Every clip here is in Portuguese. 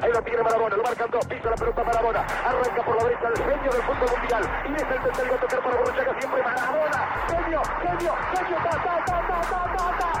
Ahí lo tiene Marabona, lo marcan dos, pisa la pelota Marabona, arranca por la derecha el genio del fútbol mundial y es el tercero a tocar para Borruchaga siempre Marabona, genio, genio, genio, ta, ta, ta, ta, ta, ta, ta.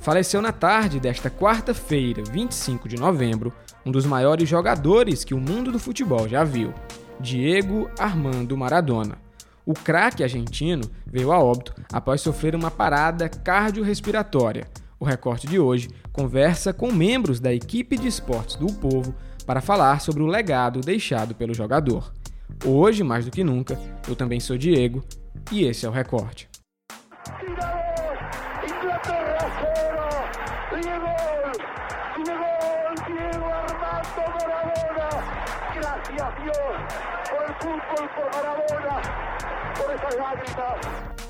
Faleceu na tarde desta quarta-feira, 25 de novembro, um dos maiores jogadores que o mundo do futebol já viu, Diego Armando Maradona. O craque argentino veio a óbito após sofrer uma parada cardiorrespiratória. O recorte de hoje conversa com membros da equipe de esportes do Povo para falar sobre o legado deixado pelo jogador. Hoje, mais do que nunca, eu também sou Diego e esse é o recorte. Gracias Dios por el fútbol, por Maradona, por esas lágrimas.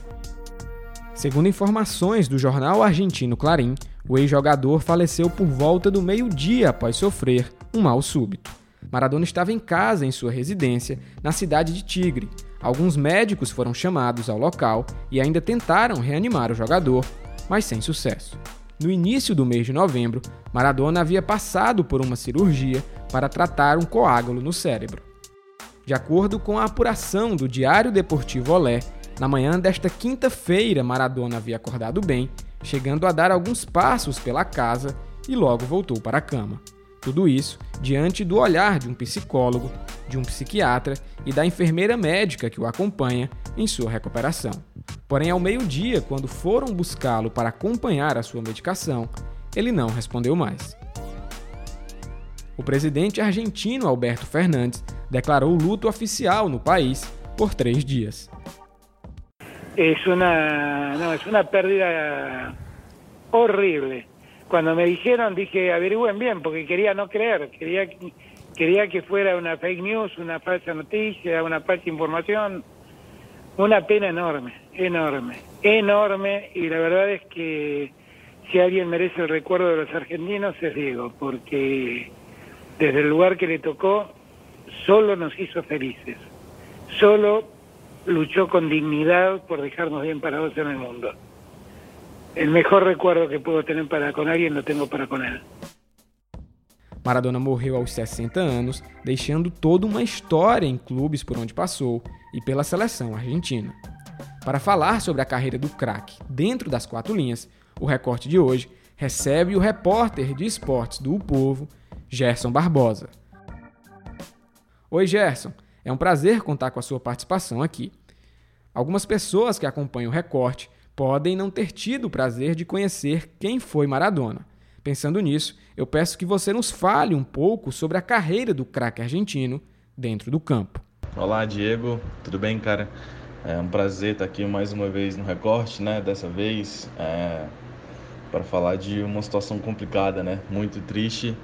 Segundo informações do jornal argentino Clarim, o ex-jogador faleceu por volta do meio-dia após sofrer um mal súbito. Maradona estava em casa em sua residência, na cidade de Tigre. Alguns médicos foram chamados ao local e ainda tentaram reanimar o jogador, mas sem sucesso. No início do mês de novembro, Maradona havia passado por uma cirurgia para tratar um coágulo no cérebro. De acordo com a apuração do Diário Deportivo Olé, na manhã desta quinta-feira, Maradona havia acordado bem, chegando a dar alguns passos pela casa e logo voltou para a cama. Tudo isso diante do olhar de um psicólogo, de um psiquiatra e da enfermeira médica que o acompanha em sua recuperação. Porém, ao meio-dia, quando foram buscá-lo para acompanhar a sua medicação, ele não respondeu mais. O presidente argentino Alberto Fernandes declarou luto oficial no país por três dias. Es una, no, es una pérdida horrible. Cuando me dijeron dije averigüen bien porque quería no creer, quería quería que fuera una fake news, una falsa noticia, una falsa información. Una pena enorme, enorme, enorme y la verdad es que si alguien merece el recuerdo de los argentinos es Diego, porque desde el lugar que le tocó solo nos hizo felices, solo luchó con dignidad por dejarnos bien parados en el mundo. El mejor recuerdo que puedo tener para con alguien lo tengo para con él. Maradona morreu aos 60 anos, deixando toda uma história em clubes por onde passou e pela seleção argentina. Para falar sobre a carreira do craque dentro das quatro linhas, o recorte de hoje recebe o repórter de esportes do o Povo, Gerson Barbosa. Oi, Gerson. É um prazer contar com a sua participação aqui. Algumas pessoas que acompanham o recorte podem não ter tido o prazer de conhecer quem foi Maradona. Pensando nisso, eu peço que você nos fale um pouco sobre a carreira do craque argentino dentro do campo. Olá, Diego, tudo bem, cara? É um prazer estar aqui mais uma vez no recorte, né? Dessa vez é, para falar de uma situação complicada, né? Muito triste,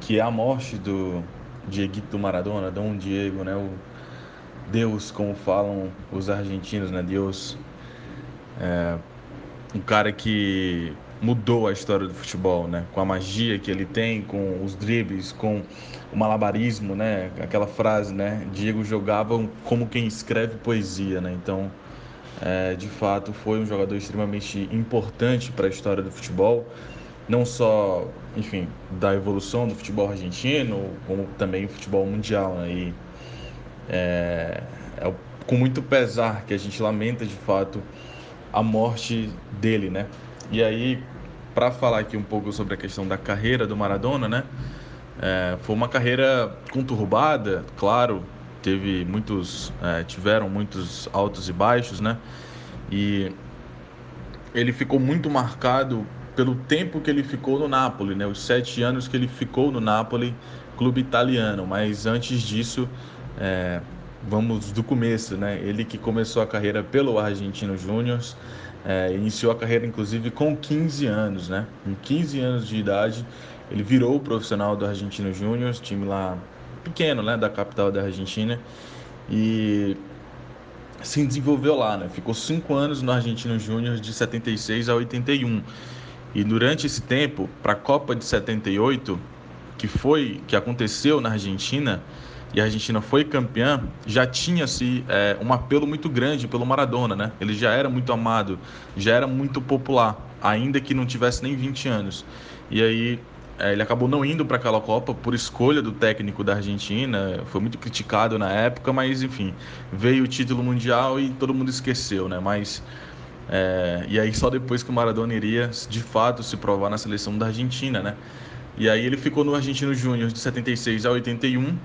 que é a morte do Dieguito Maradona, Dom Diego, né? O Deus, como falam os argentinos, né? Deus, é, um cara que mudou a história do futebol, né? Com a magia que ele tem, com os dribles, com o malabarismo, né? Aquela frase, né? Diego jogava como quem escreve poesia, né? Então, é, de fato, foi um jogador extremamente importante para a história do futebol, não só, enfim, da evolução do futebol argentino, como também o futebol mundial, né? E é, é com muito pesar que a gente lamenta de fato a morte dele, né? E aí, para falar aqui um pouco sobre a questão da carreira do Maradona, né? É, foi uma carreira conturbada, claro, teve muitos, é, tiveram muitos altos e baixos, né? E ele ficou muito marcado pelo tempo que ele ficou no Napoli, né? Os sete anos que ele ficou no Napoli, clube italiano. Mas antes disso, é, vamos do começo, né? Ele que começou a carreira pelo Argentino Júnior, é, iniciou a carreira inclusive com 15 anos, né? Com 15 anos de idade, ele virou profissional do Argentino Júnior, time lá pequeno, né, da capital da Argentina, e se desenvolveu lá, né? Ficou cinco anos no Argentino Júnior de 76 a 81. E durante esse tempo, para a Copa de 78, que foi que aconteceu na Argentina, e a Argentina foi campeã, já tinha-se é, um apelo muito grande pelo Maradona, né? Ele já era muito amado, já era muito popular ainda que não tivesse nem 20 anos. E aí é, ele acabou não indo para aquela Copa por escolha do técnico da Argentina, foi muito criticado na época, mas enfim, veio o título mundial e todo mundo esqueceu, né? Mas é, e aí só depois que o Maradona iria de fato se provar na seleção da Argentina, né? E aí ele ficou no Argentino Júnior de 76 a 81.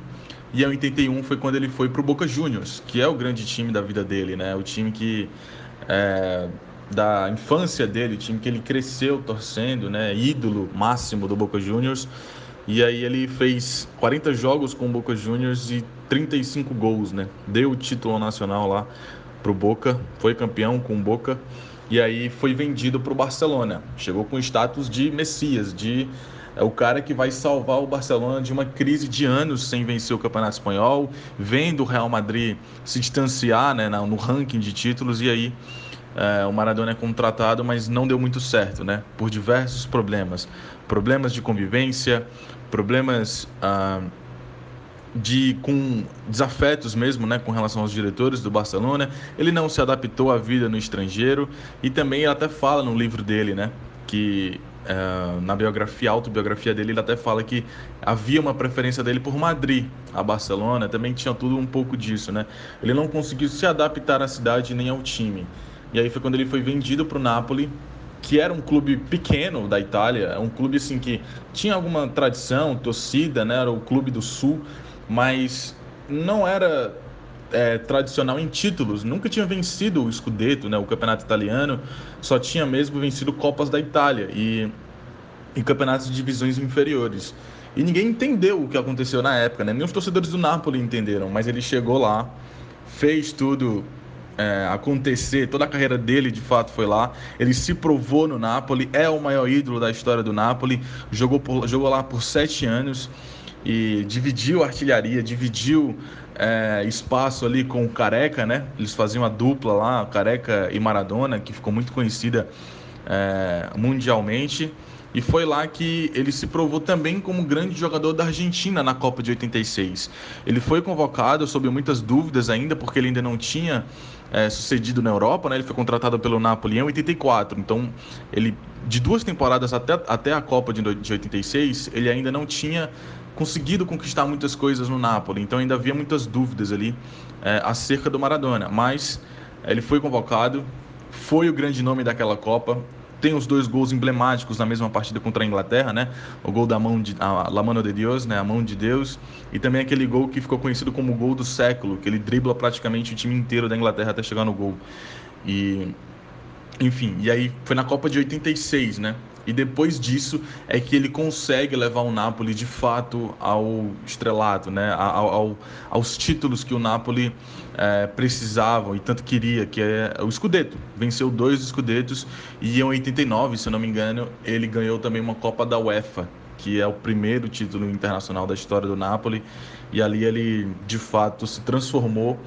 E em 81 foi quando ele foi para o Boca Juniors, que é o grande time da vida dele, né? O time que é, da infância dele, time que ele cresceu torcendo, né? Ídolo máximo do Boca Juniors. E aí ele fez 40 jogos com o Boca Juniors e 35 gols, né? Deu o título nacional lá pro Boca, foi campeão com o Boca e aí foi vendido para o Barcelona. Chegou com status de Messias, de é o cara que vai salvar o Barcelona de uma crise de anos sem vencer o Campeonato Espanhol, vendo o Real Madrid se distanciar né, no ranking de títulos e aí é, o Maradona é contratado, mas não deu muito certo, né? Por diversos problemas. Problemas de convivência, problemas ah, de com desafetos mesmo, né, com relação aos diretores do Barcelona. Ele não se adaptou à vida no estrangeiro e também até fala no livro dele, né, que é, na biografia, autobiografia dele, ele até fala que havia uma preferência dele por Madrid, a Barcelona, também tinha tudo um pouco disso, né? Ele não conseguiu se adaptar à cidade nem ao time. E aí foi quando ele foi vendido para o Napoli, que era um clube pequeno da Itália, um clube assim que tinha alguma tradição, torcida, né? Era o clube do Sul, mas não era é, tradicional em títulos, nunca tinha vencido o Scudetto, né, o campeonato italiano, só tinha mesmo vencido Copas da Itália e, e campeonatos de divisões inferiores. E ninguém entendeu o que aconteceu na época, né? nem os torcedores do Napoli entenderam, mas ele chegou lá, fez tudo é, acontecer, toda a carreira dele de fato foi lá. Ele se provou no Napoli, é o maior ídolo da história do Napoli, jogou, por, jogou lá por sete anos e dividiu artilharia, dividiu é, espaço ali com o Careca, né? Eles faziam a dupla lá, Careca e Maradona, que ficou muito conhecida é, mundialmente. E foi lá que ele se provou também como grande jogador da Argentina na Copa de 86. Ele foi convocado sob muitas dúvidas ainda, porque ele ainda não tinha é, sucedido na Europa, né? Ele foi contratado pelo Napoli em 84. Então, ele de duas temporadas até, até a Copa de, de 86, ele ainda não tinha conseguido conquistar muitas coisas no Napoli. Então, ainda havia muitas dúvidas ali é, acerca do Maradona. Mas é, ele foi convocado, foi o grande nome daquela Copa tem os dois gols emblemáticos na mesma partida contra a Inglaterra, né? O gol da mão de a La Mano de Deus, né? A mão de Deus, e também aquele gol que ficou conhecido como o gol do século, que ele dribla praticamente o time inteiro da Inglaterra até chegar no gol. E enfim, e aí foi na Copa de 86, né? E depois disso é que ele consegue levar o Napoli de fato ao estrelato, né? Ao, ao, aos títulos que o Napoli é, precisava e tanto queria, que é o Scudetto. Venceu dois Scudetos e em 89, se eu não me engano, ele ganhou também uma Copa da UEFA, que é o primeiro título internacional da história do Napoli. E ali ele de fato se transformou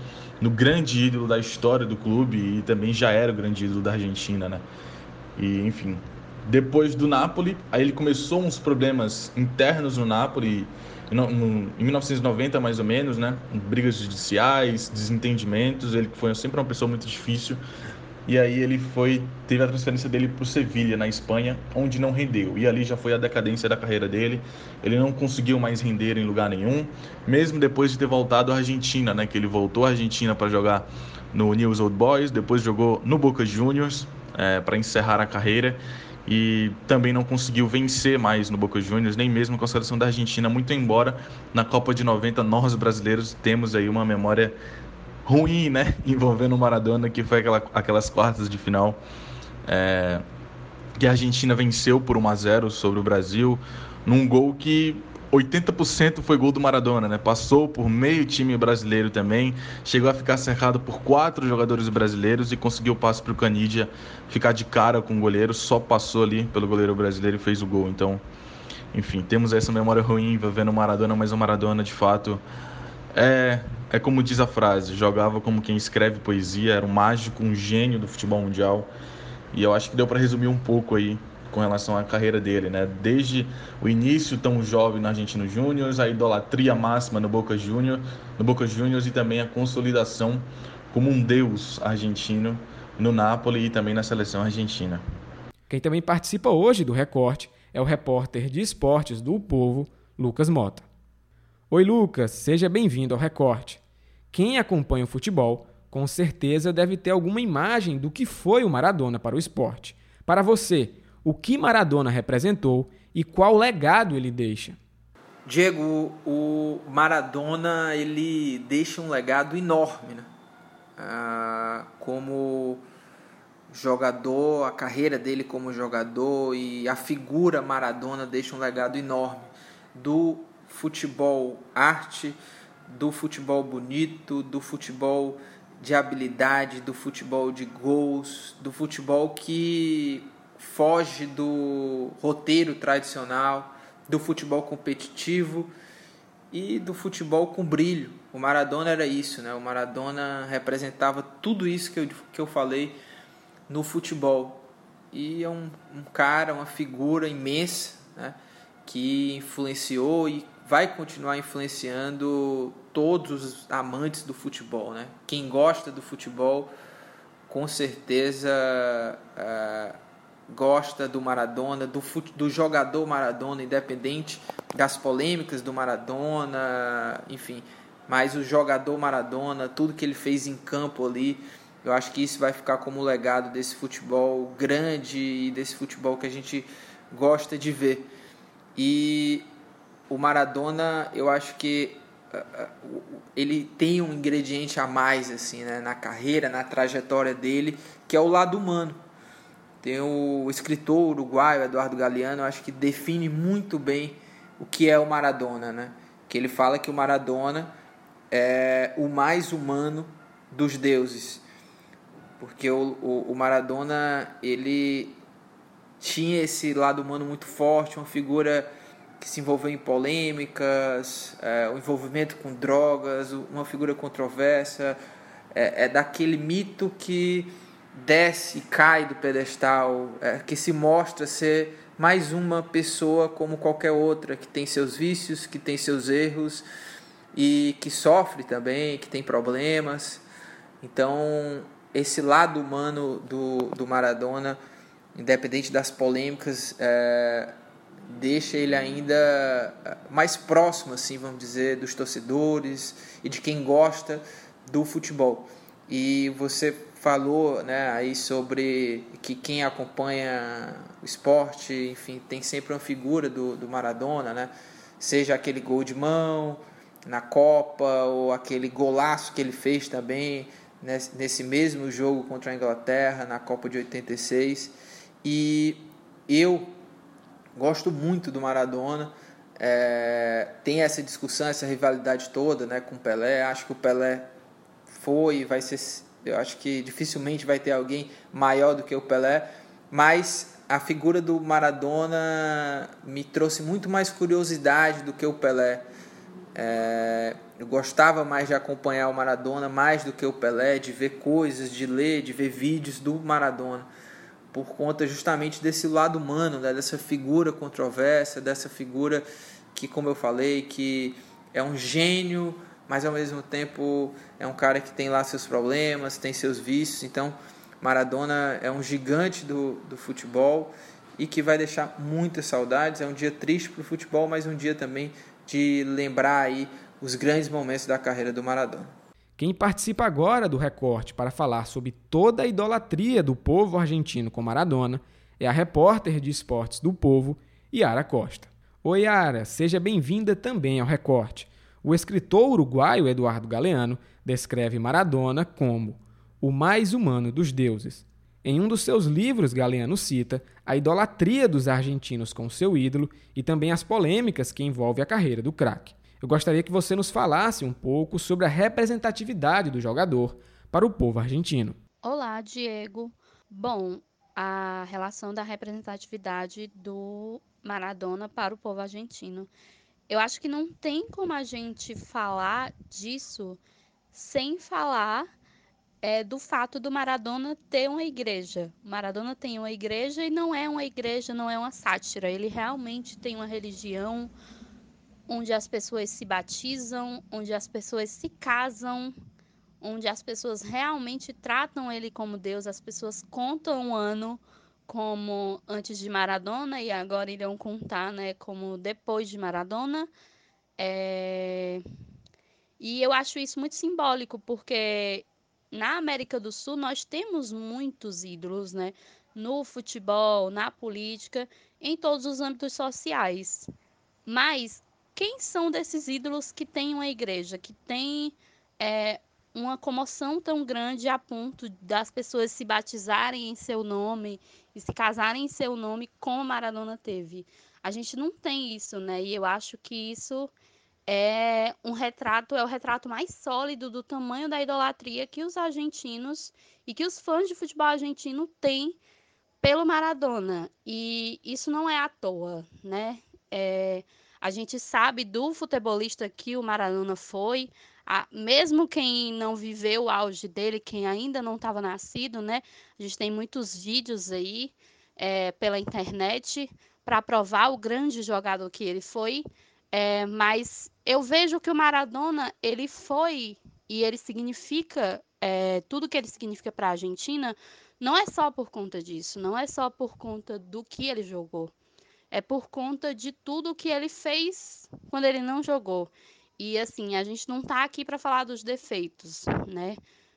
no grande ídolo da história do clube e também já era o grande ídolo da Argentina, né? E enfim, depois do Napoli, aí ele começou uns problemas internos no Napoli, em 1990 mais ou menos, né? Brigas judiciais, desentendimentos. Ele foi sempre uma pessoa muito difícil. E aí ele foi teve a transferência dele para o Sevilha na Espanha, onde não rendeu. E ali já foi a decadência da carreira dele. Ele não conseguiu mais render em lugar nenhum, mesmo depois de ter voltado à Argentina, né? Que ele voltou à Argentina para jogar no News Old Boys, depois jogou no Boca Juniors é, para encerrar a carreira e também não conseguiu vencer mais no Boca Juniors, nem mesmo com a seleção da Argentina, muito embora na Copa de 90 nós brasileiros temos aí uma memória ruim, né, envolvendo o Maradona, que foi aquela, aquelas quartas de final é, que a Argentina venceu por 1 a 0 sobre o Brasil, num gol que 80% foi gol do Maradona, né? Passou por meio time brasileiro também, chegou a ficar cercado por quatro jogadores brasileiros e conseguiu o passe para o Canidia ficar de cara com o goleiro, só passou ali pelo goleiro brasileiro e fez o gol. Então, enfim, temos essa memória ruim vendo o Maradona, mas o Maradona de fato é, é como diz a frase, jogava como quem escreve poesia, era um mágico, um gênio do futebol mundial. E eu acho que deu para resumir um pouco aí com relação à carreira dele, né? Desde o início tão jovem no Argentino Júnior, a idolatria máxima no Boca Júnior, no Boca Juniors e também a consolidação como um deus argentino no Napoli e também na seleção argentina. Quem também participa hoje do recorte é o repórter de esportes do Povo, Lucas Mota. Oi, Lucas, seja bem-vindo ao recorte. Quem acompanha o futebol com certeza deve ter alguma imagem do que foi o Maradona para o esporte. Para você, o que Maradona representou e qual legado ele deixa? Diego, o Maradona ele deixa um legado enorme, né? Ah, como jogador, a carreira dele como jogador e a figura Maradona deixa um legado enorme do futebol arte, do futebol bonito, do futebol de habilidade, do futebol de gols, do futebol que foge do roteiro tradicional, do futebol competitivo e do futebol com brilho. O Maradona era isso, né? O Maradona representava tudo isso que eu, que eu falei no futebol. E é um, um cara, uma figura imensa, né? Que influenciou e vai continuar influenciando todos os amantes do futebol, né? Quem gosta do futebol, com certeza uh, gosta do Maradona, do, do jogador Maradona, independente das polêmicas do Maradona, enfim. Mas o jogador Maradona, tudo que ele fez em campo ali, eu acho que isso vai ficar como legado desse futebol grande e desse futebol que a gente gosta de ver. E o Maradona, eu acho que ele tem um ingrediente a mais assim, né, na carreira, na trajetória dele, que é o lado humano. Tem o escritor uruguaio Eduardo Galeano, acho que define muito bem o que é o Maradona, né? Que ele fala que o Maradona é o mais humano dos deuses, porque o, o, o Maradona ele tinha esse lado humano muito forte, uma figura que se envolveu em polêmicas, é, o envolvimento com drogas, uma figura controversa, é, é daquele mito que desce e cai do pedestal, é, que se mostra ser mais uma pessoa como qualquer outra, que tem seus vícios, que tem seus erros e que sofre também, que tem problemas. Então, esse lado humano do, do Maradona, independente das polêmicas, é, deixa ele ainda mais próximo, assim, vamos dizer, dos torcedores e de quem gosta do futebol. E você falou né, aí sobre que quem acompanha o esporte, enfim, tem sempre uma figura do, do Maradona, né? Seja aquele gol de mão na Copa ou aquele golaço que ele fez também nesse, nesse mesmo jogo contra a Inglaterra na Copa de 86. E eu gosto muito do Maradona. É, tem essa discussão, essa rivalidade toda né, com o Pelé. Acho que o Pelé foi e vai ser eu acho que dificilmente vai ter alguém maior do que o Pelé, mas a figura do Maradona me trouxe muito mais curiosidade do que o Pelé. É, eu gostava mais de acompanhar o Maradona mais do que o Pelé, de ver coisas, de ler, de ver vídeos do Maradona, por conta justamente desse lado humano, né, dessa figura controversa, dessa figura que, como eu falei, que é um gênio mas ao mesmo tempo é um cara que tem lá seus problemas, tem seus vícios. Então, Maradona é um gigante do, do futebol e que vai deixar muitas saudades. É um dia triste para o futebol, mas um dia também de lembrar aí os grandes momentos da carreira do Maradona. Quem participa agora do recorte para falar sobre toda a idolatria do povo argentino com Maradona é a repórter de esportes do Povo, Yara Costa. Oi, Yara, seja bem-vinda também ao recorte. O escritor uruguaio Eduardo Galeano descreve Maradona como o mais humano dos deuses. Em um dos seus livros, Galeano cita a idolatria dos argentinos com seu ídolo e também as polêmicas que envolvem a carreira do craque. Eu gostaria que você nos falasse um pouco sobre a representatividade do jogador para o povo argentino. Olá, Diego. Bom, a relação da representatividade do Maradona para o povo argentino eu acho que não tem como a gente falar disso sem falar é, do fato do Maradona ter uma igreja. Maradona tem uma igreja e não é uma igreja, não é uma sátira. Ele realmente tem uma religião onde as pessoas se batizam, onde as pessoas se casam, onde as pessoas realmente tratam ele como Deus, as pessoas contam um ano como antes de Maradona e agora irão contar, né, como depois de Maradona. É... E eu acho isso muito simbólico, porque na América do Sul nós temos muitos ídolos, né? No futebol, na política, em todos os âmbitos sociais. Mas quem são desses ídolos que têm uma igreja, que tem é, uma comoção tão grande a ponto das pessoas se batizarem em seu nome e se casarem em seu nome como Maradona teve? A gente não tem isso, né? E eu acho que isso é um retrato, é o retrato mais sólido do tamanho da idolatria que os argentinos e que os fãs de futebol argentino têm pelo Maradona. E isso não é à toa, né? É, a gente sabe do futebolista que o Maradona foi, a, mesmo quem não viveu o auge dele, quem ainda não estava nascido, né? A gente tem muitos vídeos aí é, pela internet para provar o grande jogador que ele foi. É, mas eu vejo que o Maradona ele foi e ele significa é, tudo que ele significa para a Argentina. Não é só por conta disso, não é só por conta do que ele jogou é por conta de tudo que ele fez quando ele não jogou. E assim, a gente não está aqui para falar dos defeitos, né?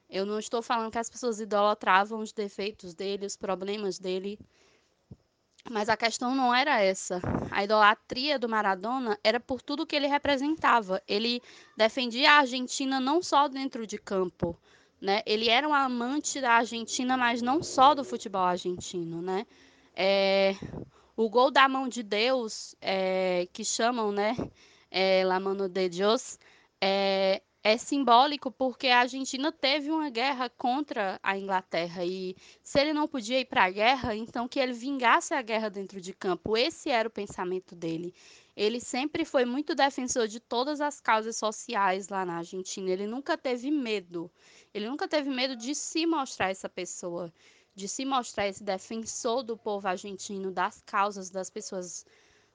Eu não estou falando que as pessoas idolatravam os defeitos dele, os problemas dele. Mas a questão não era essa. A idolatria do Maradona era por tudo que ele representava. Ele defendia a Argentina não só dentro de campo, né? Ele era um amante da Argentina, mas não só do futebol argentino, né? É, o gol da mão de Deus, é, que chamam, né, é, La Mano de Deus, é, é simbólico porque a Argentina teve uma guerra contra a Inglaterra e se ele não podia ir para a guerra, então que ele vingasse a guerra dentro de campo. Esse era o pensamento dele. Ele sempre foi muito defensor de todas as causas sociais lá na Argentina. Ele nunca teve medo. Ele nunca teve medo de se mostrar essa pessoa de se mostrar esse defensor do povo argentino, das causas das pessoas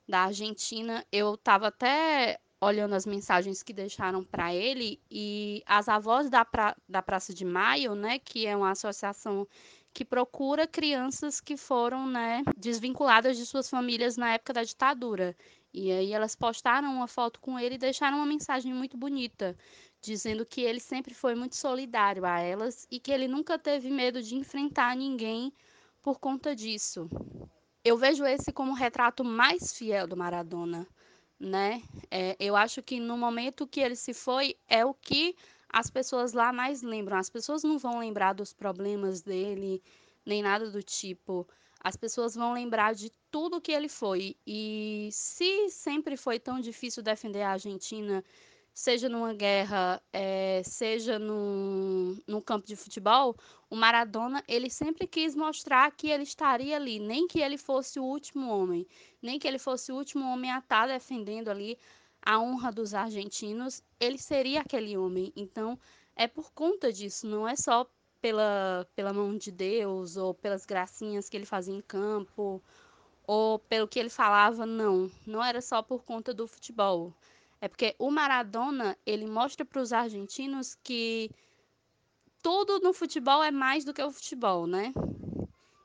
da Argentina. Eu estava até olhando as mensagens que deixaram para ele e as avós da, pra, da Praça de Maio, né, que é uma associação que procura crianças que foram né, desvinculadas de suas famílias na época da ditadura. E aí elas postaram uma foto com ele e deixaram uma mensagem muito bonita, dizendo que ele sempre foi muito solidário a elas e que ele nunca teve medo de enfrentar ninguém por conta disso. Eu vejo esse como o retrato mais fiel do Maradona, né? É, eu acho que no momento que ele se foi é o que as pessoas lá mais lembram. As pessoas não vão lembrar dos problemas dele nem nada do tipo. As pessoas vão lembrar de tudo que ele foi. E se sempre foi tão difícil defender a Argentina seja numa guerra, é, seja num, num campo de futebol, o Maradona ele sempre quis mostrar que ele estaria ali, nem que ele fosse o último homem, nem que ele fosse o último homem a estar tá defendendo ali a honra dos argentinos, ele seria aquele homem. Então, é por conta disso, não é só pela, pela mão de Deus ou pelas gracinhas que ele fazia em campo ou pelo que ele falava, não. Não era só por conta do futebol. É porque o Maradona, ele mostra para os argentinos que tudo no futebol é mais do que o futebol, né?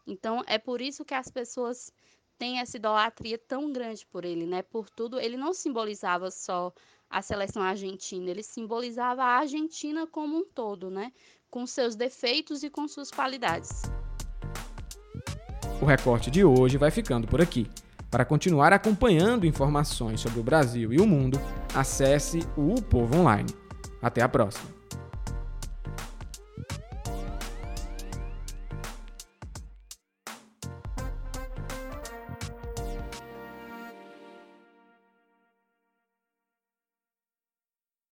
Então, é por isso que as pessoas têm essa idolatria tão grande por ele, né? Por tudo, ele não simbolizava só a seleção argentina, ele simbolizava a Argentina como um todo, né? Com seus defeitos e com suas qualidades. O recorte de hoje vai ficando por aqui. Para continuar acompanhando informações sobre o Brasil e o mundo, acesse o Povo Online. Até a próxima!